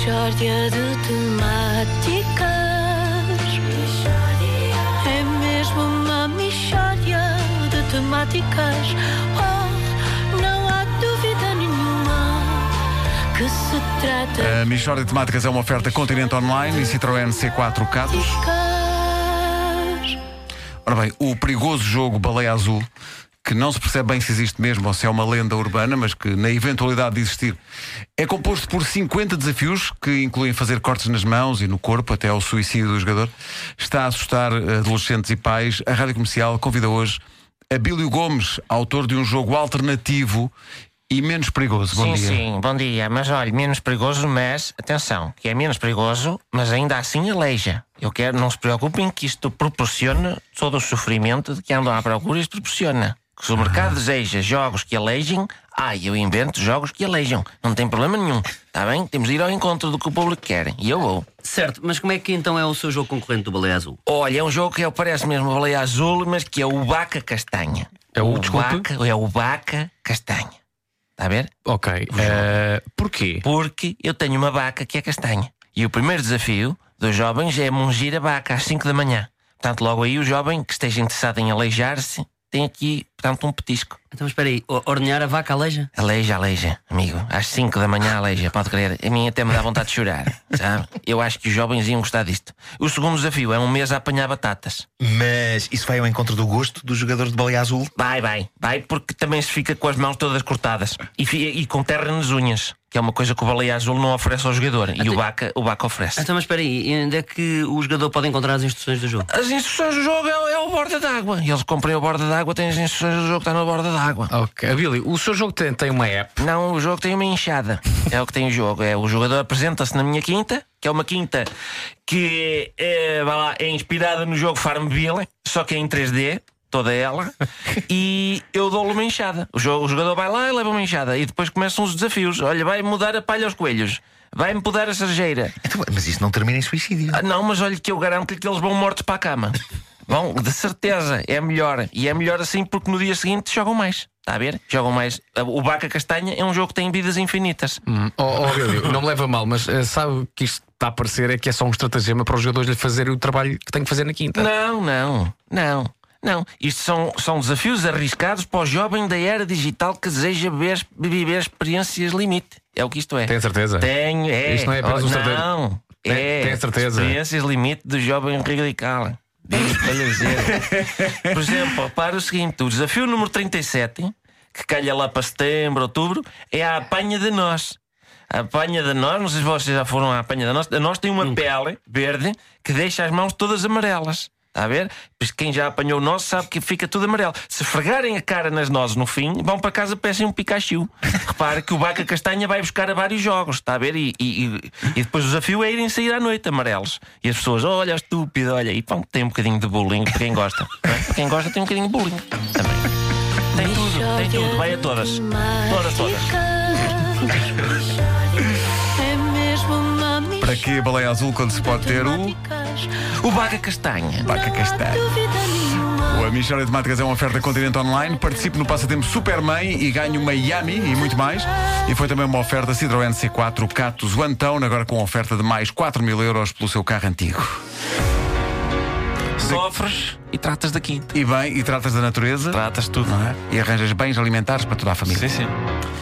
Mishória de temáticas. É mesmo uma mishória de temáticas. Oh, não há dúvida nenhuma que se trata A Michórdia de Temáticas é uma oferta Continente Online e Citroën C4 Catos. Ora bem, o perigoso jogo Baleia Azul, que não se percebe bem se existe mesmo ou se é uma lenda urbana, mas que na eventualidade de existir, é composto por 50 desafios que incluem fazer cortes nas mãos e no corpo até ao suicídio do jogador. Está a assustar eh, adolescentes e pais. A Rádio Comercial convida hoje Abílio Gomes, autor de um jogo alternativo e menos perigoso. Bom sim, dia. sim, bom dia. Mas olha, menos perigoso, mas atenção, que é menos perigoso, mas ainda assim aleija. Eu quero, não se preocupem que isto proporciona todo o sofrimento de que andam à procura, isto proporciona. Que se o mercado deseja jogos que aleijem, ah, eu invento jogos que aleijam. Não tem problema nenhum. Está bem? Temos de ir ao encontro do que o público quer. E eu vou. Certo, mas como é que então é o seu jogo concorrente do Baleia Azul? Olha, é um jogo que parece mesmo baleia azul, mas que é o Baca Castanha. É o, desculpe? Baca, é o Baca Castanha. Está a ver? Ok. eh, porquê? Porque eu tenho uma vaca que é castanha. E o primeiro desafio dos jovens é mungir a vaca às 5 da manhã. Portanto, logo aí o jovem que esteja interessado em aleijar-se tem aqui, portanto, um petisco. Então espera aí, ordenhar a vaca aleija? Aleija, aleija, amigo. Às 5 da manhã aleija, pode crer. A mim até me dá vontade de chorar, sabe? Eu acho que os jovens iam gostar disto. O segundo desafio é um mês a apanhar batatas. Mas isso vai ao encontro do gosto do jogador de baleia azul? Vai, vai, vai, porque também se fica com as mãos todas cortadas e, e com terra nas unhas, que é uma coisa que o baleia azul não oferece ao jogador e o vaca, o vaca oferece. Então, mas espera aí, e onde é que o jogador pode encontrar as instruções do jogo? As instruções do jogo é, é o borda d'água. E eles comprem o borda d'água, têm as instruções do jogo está no borda d'água. Ok. Abílio, o seu jogo tem, tem uma app. Não, o jogo tem uma enxada. É o que tem o jogo. É, o jogador apresenta-se na minha quinta, que é uma quinta que é, vá lá, é inspirada no jogo Farmville, só que é em 3D. Toda ela, e eu dou-lhe uma enxada. O, jo- o jogador vai lá e leva uma enxada, e depois começam os desafios. Olha, vai mudar a palha aos coelhos, vai-me podar a sarjeira, Então, mas isso não termina em suicídio. Ah, não, mas olha que eu garanto-lhe que eles vão mortos para a cama. Vão, de certeza, é melhor. E é melhor assim porque no dia seguinte jogam mais. Está a ver? Jogam mais. O Baca Castanha é um jogo que tem vidas infinitas. Hum. Oh, oh, não me leva mal, mas eh, sabe que isto está a parecer é que é só um estratagema para os jogadores lhe fazerem o trabalho que têm que fazer na quinta. Não, não, não. Não, isto são, são desafios arriscados para o jovem da era digital que deseja viver, viver experiências limite. É o que isto é. Tem certeza? Tenho, é. Isto não é apenas Oh, um. Não, é. tem certeza? Experiências limite do jovem radical. Digo para. Por exemplo, para o seguinte: o desafio número 37, que calha lá para setembro, outubro, é a apanha de nós. A apanha de nós, não sei se vocês já foram à apanha de nós, a nós tem uma pele verde que deixa as mãos todas amarelas. Está a ver? Quem já apanhou nosso sabe que fica tudo amarelo. Se fregarem a cara nas nozes no fim, vão para casa peçam um Pikachu. Repare que o Baca Castanha vai buscar a vários jogos, está a ver? E, e- e- depois o desafio é irem sair à noite amarelos. E as pessoas, olha, estúpido, olha, e pão, tem um bocadinho de bullying para quem gosta. é? Para quem gosta, tem um bocadinho de bullying também. Tem tudo, tem tudo, vai a todas. Todas, todas. Para que Baleia Azul quando se pode ter o. O Baca Castanha. Baca Castanha. nenhuma. A de Temáticas é uma oferta Continente Online. Participe no Passatempo Supermãe e ganhe uma Yami e muito mais. E foi também uma oferta Citroën C4 Catos One Tone, agora com oferta de mais 4 mil euros pelo seu carro antigo. Sofres e tratas da quinta. E bem, e tratas da natureza. Tratas tudo. não é? E arranjas bens alimentares para toda a família. Sim, sim.